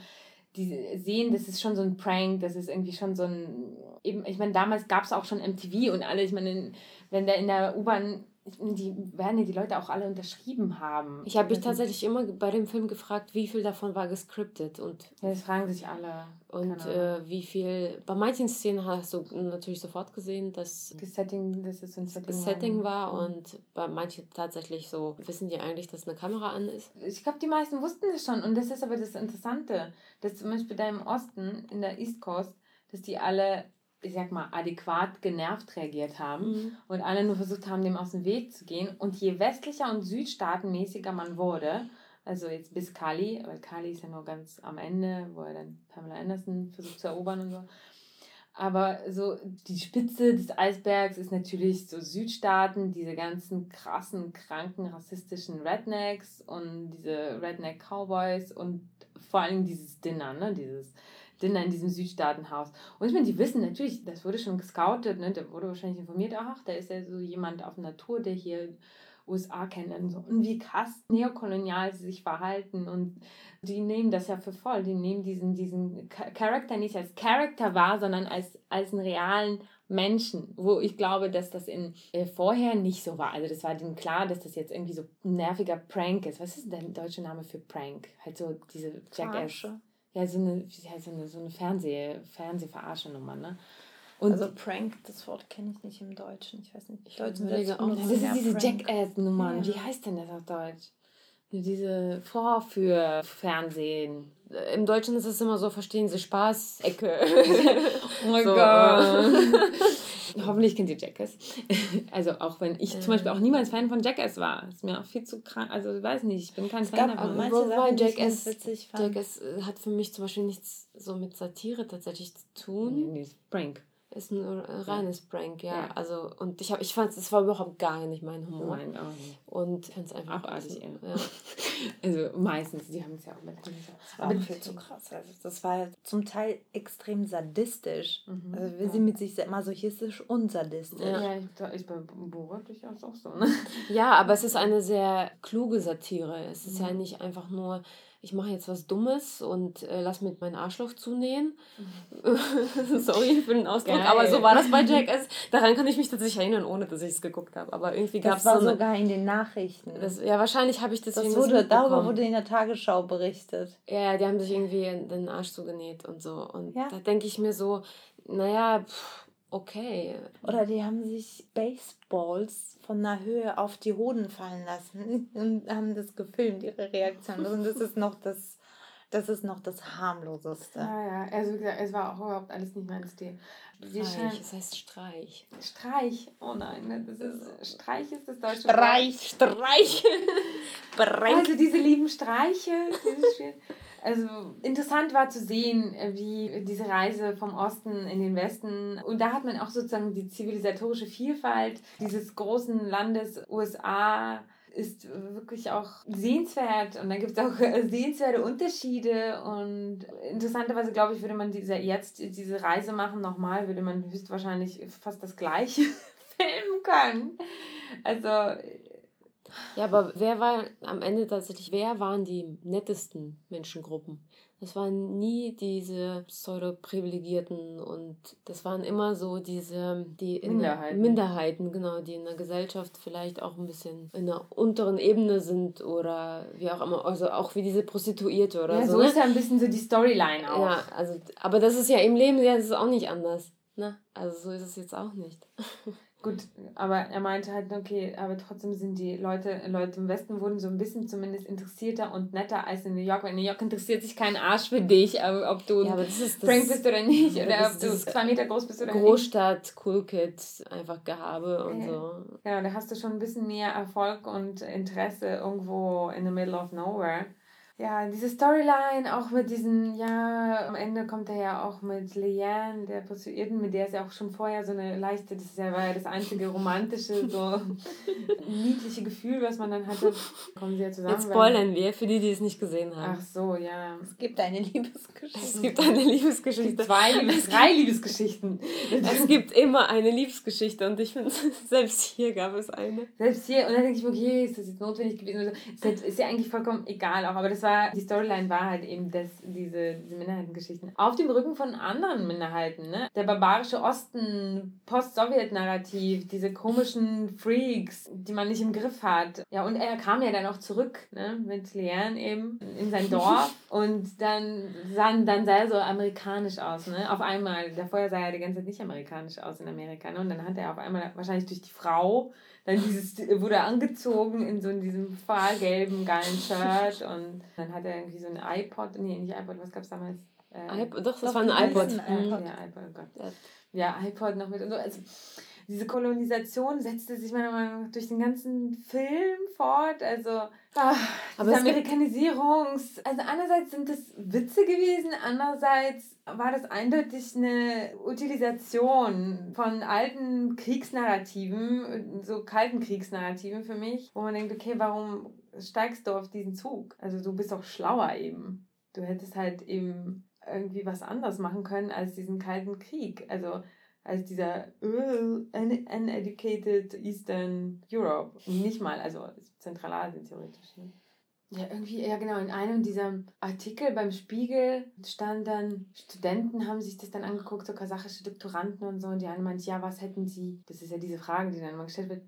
die sehen, das ist schon so ein Prank, das ist irgendwie schon so ein, eben, ich meine, damals gab es auch schon MTV und alle, ich meine, wenn der in der U-Bahn die werden ja die Leute auch alle unterschrieben haben. Ich habe mich tatsächlich immer bei dem Film gefragt, wie viel davon war gescriptet und das fragen sich alle. Und äh, wie viel bei manchen Szenen hast du natürlich sofort gesehen, dass das Setting, das ist ein Setting, Setting war mhm. und bei manchen tatsächlich so wissen die eigentlich, dass eine Kamera an ist. Ich glaube, die meisten wussten das schon und das ist aber das Interessante, dass zum Beispiel da im Osten in der East Coast, dass die alle ich sag mal, adäquat genervt reagiert haben mhm. und alle nur versucht haben, dem aus dem Weg zu gehen. Und je westlicher und südstaatenmäßiger man wurde, also jetzt bis Kali, weil Kali ist ja nur ganz am Ende, wo er dann Pamela Anderson versucht zu erobern und so. Aber so die Spitze des Eisbergs ist natürlich so Südstaaten, diese ganzen krassen, kranken, rassistischen Rednecks und diese Redneck Cowboys und vor allem dieses Dinner, ne? Dieses Dinner in diesem Südstaatenhaus. Und ich meine, die wissen natürlich, das wurde schon gescoutet, ne? da wurde wahrscheinlich informiert, ach, da ist ja so jemand auf Natur, der hier USA kennt und, so. und wie krass neokolonial sie sich verhalten und die nehmen das ja für voll, die nehmen diesen, diesen Charakter nicht als Charakter wahr, sondern als, als einen realen Menschen, wo ich glaube, dass das in äh, vorher nicht so war. Also das war denen klar, dass das jetzt irgendwie so ein nerviger Prank ist. Was ist denn der deutsche Name für Prank? Halt so diese Jackass. Ja, so eine, ja, so eine, so eine Fernseh, Fernsehverarschenummer, ne? Und also Prank, das Wort kenne ich nicht im Deutschen. Ich weiß nicht. Ich Deutschen überlege auch. Das ist diese Jackass-Nummern. Ja. Wie heißt denn das auf Deutsch? Diese Vorführfernsehen. Im Deutschen ist es immer so, verstehen Sie Spaß-Ecke. oh mein so, Gott. Hoffentlich kennt ihr Jackass. Also auch wenn ich zum Beispiel auch niemals Fan von Jackass war. Ist mir auch viel zu krank. Also ich weiß nicht, ich bin kein es Fan davon. Wobei Jackass, Jackass hat für mich zum Beispiel nichts so mit Satire tatsächlich zu tun. Nee, nee Prank. Ist ein reines Prank, ja. ja. Also, und ich, hab, ich fand es war überhaupt gar nicht mein Humor. Nein, auch nicht. Und ich fand es einfach abartig, also, ja. Also meistens, die haben es ja auch mit. Das war aber viel zu krass. Also das war zum Teil extrem sadistisch. Mhm. Also wir ja. sind mit sich masochistisch und sadistisch. Ja, ja ist bei Borat durchaus auch so. Ne? Ja, aber es ist eine sehr kluge Satire. Es ist mhm. ja nicht einfach nur ich mache jetzt was Dummes und äh, lass mit meinem Arschloch zunähen. Mhm. Sorry für den Ausdruck, Geil. aber so war das bei Jackass. Daran kann ich mich tatsächlich erinnern, ohne dass ich es geguckt habe. Aber irgendwie gab es Das war so sogar in den Nachrichten. Das, ja, wahrscheinlich habe ich das, das wurde, Darüber wurde in der Tagesschau berichtet. Ja, die haben sich irgendwie den Arsch zugenäht und so. Und ja. da denke ich mir so, naja, pff, okay. Oder die haben sich Baseballs von einer Höhe auf die Hoden fallen lassen und haben das gefilmt, ihre Reaktion. Und das ist noch das, das ist noch das harmloseste. Ja, ja. Also wie gesagt, es war auch überhaupt alles nicht mein Stil. Streich, das heißt Streich. Streich, oh nein, ne, das ist, Streich ist das deutsche Streich, Wort. Streich. also diese lieben Streiche, diese also interessant war zu sehen, äh, wie diese Reise vom Osten in den Westen und da hat man auch sozusagen die zivilisatorische Vielfalt dieses großen Landes USA ist wirklich auch sehenswert und da gibt es auch äh, sehenswerte Unterschiede und interessanterweise glaube ich, würde man diese, jetzt diese Reise machen nochmal, würde man höchstwahrscheinlich fast das gleiche filmen können. Also ja, aber wer war am Ende tatsächlich, wer waren die nettesten Menschengruppen? Das waren nie diese pseudo-privilegierten und das waren immer so diese, die in Minderheiten. Minderheiten, genau, die in der Gesellschaft vielleicht auch ein bisschen in einer unteren Ebene sind oder wie auch immer, also auch wie diese Prostituierte oder ja, so. so ne? ist ja ein bisschen so die Storyline auch. Ja, also, aber das ist ja im Leben, ja, das ist auch nicht anders. Ne? Also so ist es jetzt auch nicht. Gut, aber er meinte halt, okay, aber trotzdem sind die Leute, Leute im Westen wurden so ein bisschen zumindest interessierter und netter als in New York, weil in New York interessiert sich kein Arsch für dich, aber ob du ja, aber das ist das, Frank bist oder nicht, oder ob du zwei Meter groß bist oder Großstadt, nicht. Cool Kid, einfach Gehabe und ja. so. Ja, da hast du schon ein bisschen mehr Erfolg und Interesse irgendwo in the middle of nowhere ja, diese Storyline, auch mit diesen, ja, am Ende kommt er ja auch mit Leanne, der Prostituierten, mit der ist ja auch schon vorher so eine leichte, das ja, war ja das einzige romantische, so niedliche Gefühl, was man dann hatte. Kommen sie ja zusammen. Jetzt spoilern wir, für die, die es nicht gesehen haben. Ach so, ja. Es gibt eine Liebesgeschichte. Es gibt eine Liebesgeschichte. Es gibt zwei, Liebes drei Liebesgeschichten. es gibt immer eine Liebesgeschichte und ich finde, selbst hier gab es eine. Selbst hier, und dann denke ich mir, okay, ist das jetzt notwendig gewesen? Ist, ist ja eigentlich vollkommen egal auch, aber das war war, die Storyline war halt eben das, diese, diese Minderheitengeschichten. Auf dem Rücken von anderen Minderheiten, ne? Der barbarische Osten, Post-Sowjet-Narrativ, diese komischen Freaks, die man nicht im Griff hat. Ja, und er kam ja dann auch zurück, ne? Mit Leanne eben in sein Dorf und dann sah, dann sah er so amerikanisch aus, ne? Auf einmal. Davor sah er die ganze Zeit nicht amerikanisch aus in Amerika, ne? Und dann hat er auf einmal wahrscheinlich durch die Frau dann dieses, wurde angezogen in so in diesem fahlgelben, geilen Shirt und dann hat er irgendwie so ein iPod, nee, nicht iPod, was gab es damals? Äh, iPod, doch, das war ein iPod. Ein iPod. Ja, iPod, oh Gott. Ja, iPod noch mit und so. Also, diese Kolonisation setzte sich meiner Meinung nach durch den ganzen Film fort. Also, ach, diese Amerikanisierungs. Also, einerseits sind das Witze gewesen, andererseits war das eindeutig eine Utilisation von alten Kriegsnarrativen, so kalten Kriegsnarrativen für mich, wo man denkt, okay, warum steigst du auf diesen Zug? Also, du bist doch schlauer eben. Du hättest halt eben irgendwie was anderes machen können als diesen kalten Krieg. Also, als dieser uh, uneducated Eastern Europe. Nicht mal, also Zentralasien theoretisch. Ne? Ja, irgendwie, ja genau, in einem dieser Artikel beim Spiegel stand dann, Studenten haben sich das dann angeguckt, so kasachische Doktoranden und so, und die eine meint, ja, was hätten sie, das ist ja diese Frage, die dann immer gestellt wird,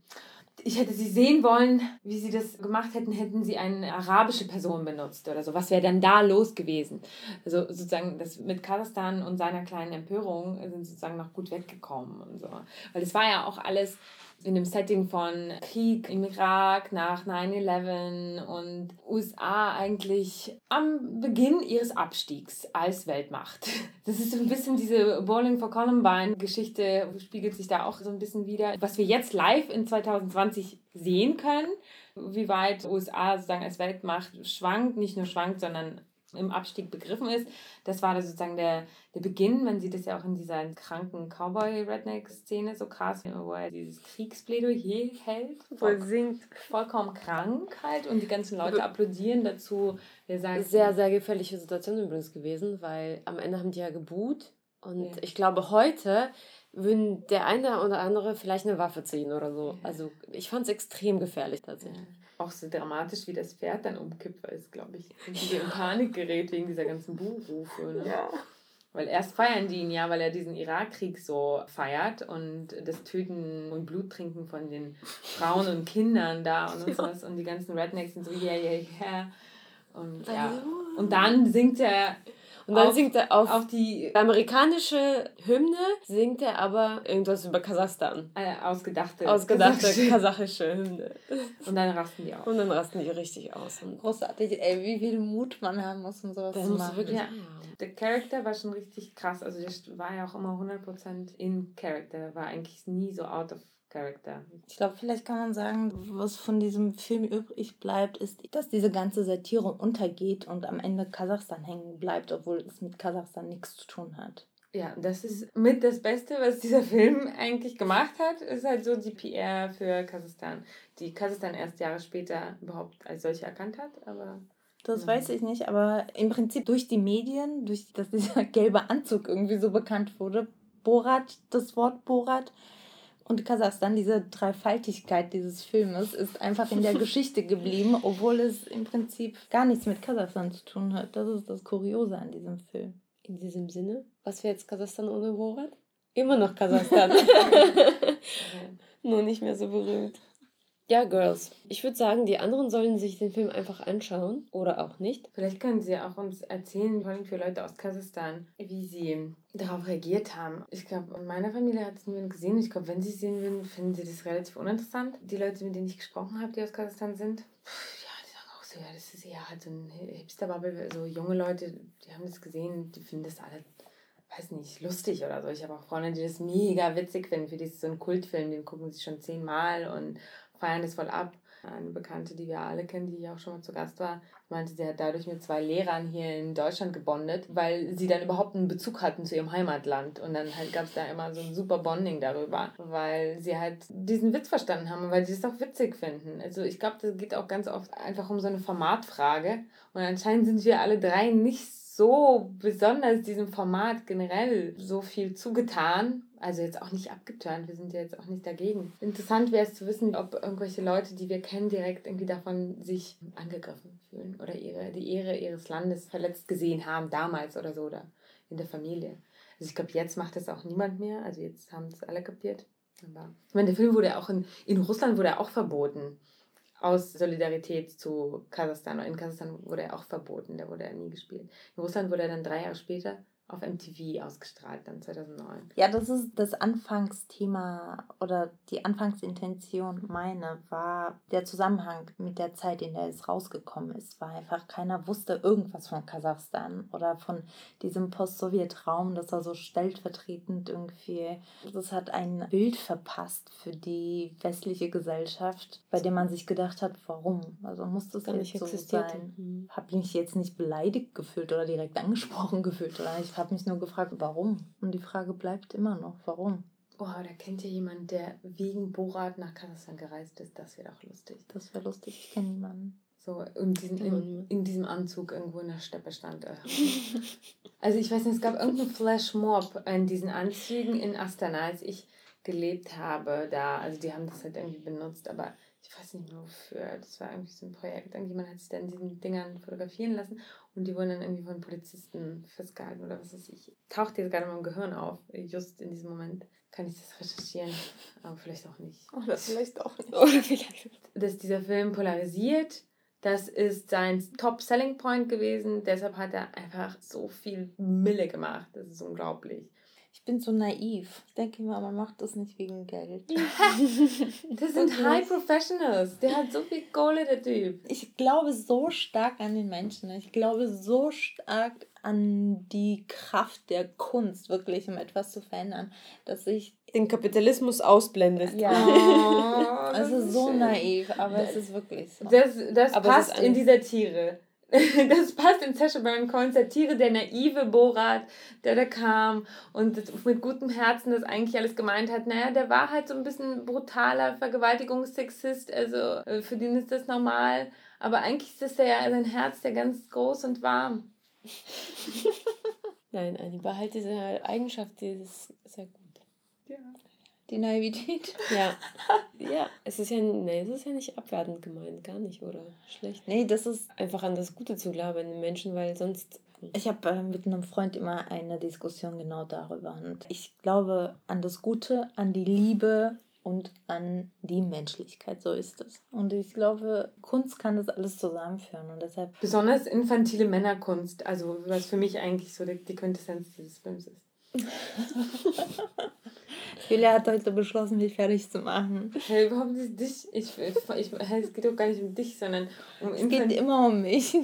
ich hätte sie sehen wollen, wie sie das gemacht hätten, hätten sie eine arabische Person benutzt oder so. Was wäre dann da los gewesen? Also sozusagen das mit Kasachstan und seiner kleinen Empörung sind sozusagen noch gut weggekommen und so. Weil das war ja auch alles in dem Setting von Krieg im Irak nach 9-11 und USA eigentlich am Beginn ihres Abstiegs als Weltmacht. Das ist so ein bisschen diese Bowling for Columbine Geschichte, spiegelt sich da auch so ein bisschen wieder. Was wir jetzt live in 2020 sehen können, wie weit USA sozusagen als Weltmacht schwankt, nicht nur schwankt, sondern im Abstieg begriffen ist. Das war sozusagen der, der Beginn. Man sieht es ja auch in dieser kranken Cowboy-Redneck-Szene so krass, wo er dieses Kriegsplädoyer hält. Voll singt. Vollkommen krank halt und die ganzen Leute applaudieren dazu. Wir sagen, sehr, sehr gefährliche Situation übrigens gewesen, weil am Ende haben die ja geboot und ja. ich glaube heute würden der eine oder andere vielleicht eine Waffe ziehen oder so. Also ich fand es extrem gefährlich tatsächlich. Ja auch so dramatisch, wie das Pferd dann umkippt, weil es, glaube ich, irgendwie in Panik gerät wegen dieser ganzen Buhrufe. Ne? Ja. Weil erst feiern die ihn ja, weil er diesen Irakkrieg so feiert und das Töten und Bluttrinken von den Frauen und Kindern da und, und sowas. Und die ganzen Rednecks sind so, yeah, yeah, yeah. Und ja. Und dann singt er und dann auf, singt er auf, auf die amerikanische Hymne, singt er aber irgendwas über Kasachstan. Eine äh, ausgedachte. Ausgedachte kasachische Hymne. Und dann rasten die aus. Und dann rasten die richtig aus. Und Großartig, ey, wie viel Mut man haben muss, um sowas das zu machen. Wirklich, ja. Der Charakter war schon richtig krass. Also der war ja auch immer 100% in Character. War eigentlich nie so out of Charakter. Ich glaube, vielleicht kann man sagen, was von diesem Film übrig bleibt, ist, dass diese ganze Satire untergeht und am Ende Kasachstan hängen bleibt, obwohl es mit Kasachstan nichts zu tun hat. Ja, das ist mit das Beste, was dieser Film eigentlich gemacht hat, ist halt so die PR für Kasachstan, die Kasachstan erst Jahre später überhaupt als solche erkannt hat, aber das weiß ich nicht, aber im Prinzip durch die Medien, durch dass dieser gelbe Anzug irgendwie so bekannt wurde, Borat, das Wort Borat, und Kasachstan, diese Dreifaltigkeit dieses Filmes, ist einfach in der Geschichte geblieben, obwohl es im Prinzip gar nichts mit Kasachstan zu tun hat. Das ist das Kuriose an diesem Film. In diesem Sinne, was wäre jetzt Kasachstan ohne Borat? Immer noch Kasachstan. Nur nicht mehr so berühmt. Ja, Girls. Ich würde sagen, die anderen sollen sich den Film einfach anschauen oder auch nicht. Vielleicht können sie auch uns erzählen, vor allem für Leute aus Kasachstan, wie sie darauf reagiert haben. Ich glaube, in meiner Familie hat es niemand gesehen. Ich glaube, wenn sie es sehen würden, finden sie das relativ uninteressant. Die Leute, mit denen ich gesprochen habe, die aus Kasachstan sind, ja, die sagen auch so, ja, das ist eher halt so ein Hipster-Bubble. So junge Leute, die haben das gesehen, die finden das alle weiß nicht, lustig oder so. Ich habe auch Freunde, die das mega witzig finden. Für die ist so ein Kultfilm, den gucken sie schon zehnmal und feiern das voll ab. Eine Bekannte, die wir alle kennen, die hier auch schon mal zu Gast war, meinte, sie hat dadurch mit zwei Lehrern hier in Deutschland gebondet, weil sie dann überhaupt einen Bezug hatten zu ihrem Heimatland. Und dann halt gab es da immer so ein super Bonding darüber, weil sie halt diesen Witz verstanden haben und weil sie es auch witzig finden. Also ich glaube, das geht auch ganz oft einfach um so eine Formatfrage. Und anscheinend sind wir alle drei nicht so besonders diesem Format generell so viel zugetan also jetzt auch nicht abgeturnt, wir sind ja jetzt auch nicht dagegen. Interessant wäre es zu wissen, ob irgendwelche Leute, die wir kennen, direkt irgendwie davon sich angegriffen fühlen oder ihre, die Ehre ihres Landes verletzt gesehen haben, damals oder so, oder in der Familie. Also ich glaube, jetzt macht das auch niemand mehr. Also jetzt haben es alle kapiert. Aber ich meine, der Film wurde auch in, in Russland wurde er auch verboten. Aus Solidarität zu Kasachstan. In Kasachstan wurde er auch verboten, der wurde ja nie gespielt. In Russland wurde er dann drei Jahre später auf MTV ausgestrahlt, dann 2009. Ja, das ist das Anfangsthema oder die Anfangsintention meine, war der Zusammenhang mit der Zeit, in der es rausgekommen ist. War einfach, keiner wusste irgendwas von Kasachstan oder von diesem Post-Sowjet-Raum, das war so stellvertretend irgendwie. Das hat ein Bild verpasst für die westliche Gesellschaft, bei dem man sich gedacht hat, warum? Also muss das Gar jetzt so sein? Mhm. Habe mich jetzt nicht beleidigt gefühlt oder direkt angesprochen gefühlt oder ich habe mich nur gefragt, warum? Und die Frage bleibt immer noch, warum? Oh, da kennt ihr jemanden, der wegen Borat nach Kasachstan gereist ist. Das wäre doch lustig. Das wäre lustig. Ich kenne niemanden. So in, diesen, in, in, diesem Anzug irgendwo in der Steppe stand. Äh. also ich weiß nicht, es gab irgendeinen Flashmob in diesen Anzügen in Astana, als ich gelebt habe da. Also die haben das halt irgendwie benutzt, aber ich weiß nicht mehr wofür. Das war irgendwie so ein Projekt. Irgendjemand hat sich dann diesen Dingern fotografieren lassen und die wurden dann irgendwie von Polizisten festgehalten oder was weiß ich. Taucht jetzt gerade in meinem Gehirn auf, just in diesem Moment. Kann ich das recherchieren, aber vielleicht auch nicht. Oder vielleicht auch nicht. Oder vielleicht. Dass dieser Film polarisiert, das ist sein Top-Selling-Point gewesen. Deshalb hat er einfach so viel Mille gemacht. Das ist unglaublich. Ich bin so naiv. Ich denke immer, man macht das nicht wegen Geld. das sind High Professionals. Der hat so viel Kohle, der Typ. Ich glaube so stark an den Menschen. Ich glaube so stark an die Kraft der Kunst, wirklich, um etwas zu verändern, dass ich den Kapitalismus ausblendet. Ja, oh, also so schön. naiv, aber es ist wirklich so. Das, das passt in dieser Tiere das passt in Sacha Baron Cohen Satire, der naive Borat, der da kam und mit gutem Herzen das eigentlich alles gemeint hat. Naja, der war halt so ein bisschen brutaler Vergewaltigungssexist, also äh, für den ist das normal. Aber eigentlich ist das ja sein Herz, der ganz groß und warm. Nein, Anni, behalte diese Eigenschaft, die ist sehr gut. Ja. Die Naivität. Ja. ja, es ist ja, nee, es ist ja nicht abwertend gemeint, gar nicht, oder? Schlecht. Nee, das ist. Einfach an das Gute zu glauben in den Menschen, weil sonst. Ich habe äh, mit einem Freund immer eine Diskussion genau darüber. Und ich glaube an das Gute, an die Liebe und an die Menschlichkeit. So ist es. Und ich glaube, Kunst kann das alles zusammenführen. Und deshalb. Besonders infantile Männerkunst, also was für mich eigentlich so die, die Quintessenz dieses Films ist. Julia hat heute beschlossen, mich fertig zu machen. Hey, überhaupt nicht dich. Ich, ich, ich, es geht doch gar nicht um dich, sondern um Es geht immer um mich.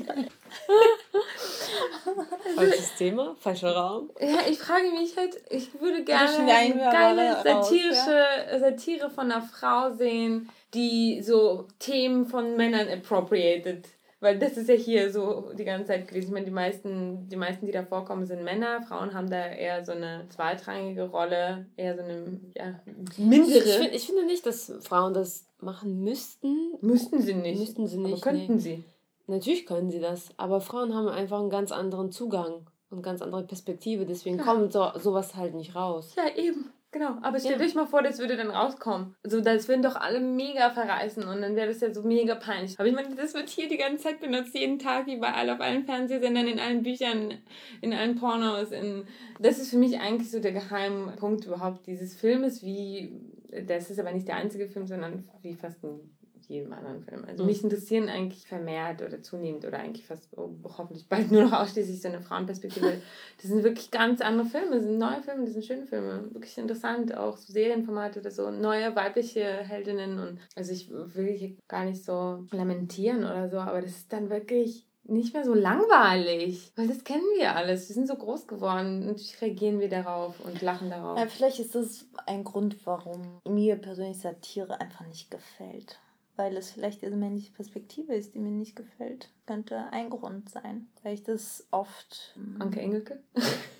Falsches Thema, falscher Raum. Ja, ich frage mich halt, ich würde gerne eine geile satirische ja? Satire von einer Frau sehen, die so Themen von Männern appropriated. Weil das ist ja hier so die ganze Zeit gewesen. Ich meine, die meisten, die meisten, die da vorkommen, sind Männer. Frauen haben da eher so eine zweitrangige Rolle, eher so eine ja, mindere. Ich, find, ich finde nicht, dass Frauen das machen müssten. Müssten sie nicht. Müssten sie nicht. Aber könnten nee. sie. Natürlich können sie das. Aber Frauen haben einfach einen ganz anderen Zugang und ganz andere Perspektive. Deswegen ja. kommt so, sowas halt nicht raus. Ja, eben. Genau, aber stell ja. euch mal vor, das würde dann rauskommen. Also das würden doch alle mega verreißen und dann wäre das ja so mega peinlich. Aber ich meine, das wird hier die ganze Zeit benutzt, jeden Tag, überall, auf allen Fernsehsendern, in allen Büchern, in allen Pornos. In das ist für mich eigentlich so der Geheimpunkt überhaupt dieses Filmes, wie, das ist aber nicht der einzige Film, sondern wie fast ein jedem anderen Film. Also mhm. mich interessieren eigentlich vermehrt oder zunehmend oder eigentlich fast oh, hoffentlich bald nur noch ausschließlich so eine Frauenperspektive. das sind wirklich ganz andere Filme, das sind neue Filme, das sind schöne Filme. Wirklich interessant, auch so Serienformate oder so, neue weibliche Heldinnen und also ich will hier gar nicht so lamentieren oder so, aber das ist dann wirklich nicht mehr so langweilig, weil das kennen wir alles. Wir sind so groß geworden. Natürlich reagieren wir darauf und lachen darauf. Ja, vielleicht ist das ein Grund, warum mir persönlich Satire einfach nicht gefällt weil es vielleicht diese männliche Perspektive ist, die mir nicht gefällt. Könnte ein Grund sein, weil ich das oft. Anke Engelke?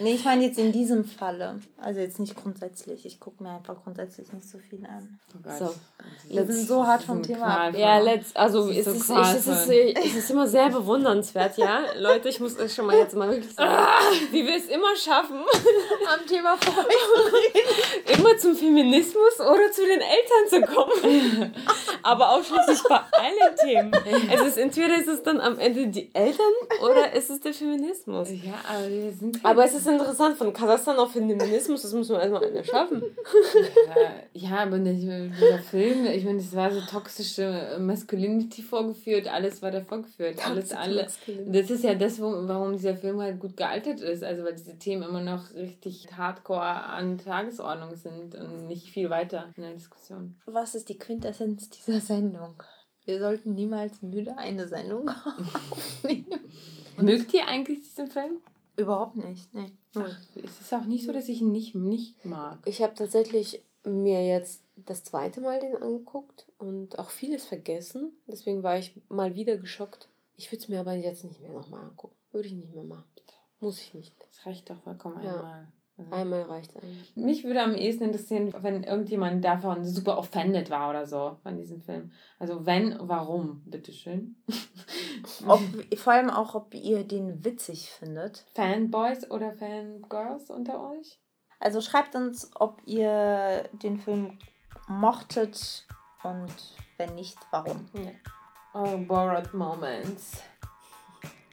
nee, ich meine jetzt in diesem Falle. Also jetzt nicht grundsätzlich. Ich gucke mir einfach grundsätzlich nicht so viel an. Oh so. Wir sind so hart vom Thema ab. Ja, let's, also es, ist, so ich, es, ist, es ist immer sehr bewundernswert, ja. Leute, ich muss euch schon mal jetzt mal wirklich sagen, wie wir es immer schaffen, am Thema vorbei immer zum Feminismus oder zu den Eltern zu kommen. Aber ausschließlich bei allen Themen. Es ist entweder ist es dann am Ende die Eltern oder ist es der Feminismus. Ja, aber Halt aber es ist interessant, von Kasachstan auf Feminismus, das muss man erstmal einer schaffen. ja, ja, aber dieser Film, ich meine, es war so toxische Masculinity vorgeführt, alles war da vorgeführt. Alles, alle. Das ist ja das, warum dieser Film halt gut gealtert ist. Also, weil diese Themen immer noch richtig hardcore an Tagesordnung sind und nicht viel weiter in der Diskussion. Was ist die Quintessenz dieser Sendung? Wir sollten niemals müde eine Sendung aufnehmen. Mögt ihr eigentlich diesen Film? Überhaupt nicht, nee. Ach, es ist auch nicht so, dass ich ihn nicht, nicht mag. Ich habe tatsächlich mir jetzt das zweite Mal den angeguckt und auch vieles vergessen. Deswegen war ich mal wieder geschockt. Ich würde es mir aber jetzt nicht mehr nochmal angucken. Würde ich nicht mehr machen. Muss ich nicht. Das reicht doch vollkommen ja. einmal. Also Einmal reicht eigentlich. Mich würde am ehesten interessieren, wenn irgendjemand davon super offended war oder so von diesem Film. Also wenn, warum, bitteschön. ob, vor allem auch, ob ihr den witzig findet. Fanboys oder Fangirls unter euch? Also schreibt uns, ob ihr den Film mochtet und wenn nicht, warum. Ja. Oh, borrowed moments.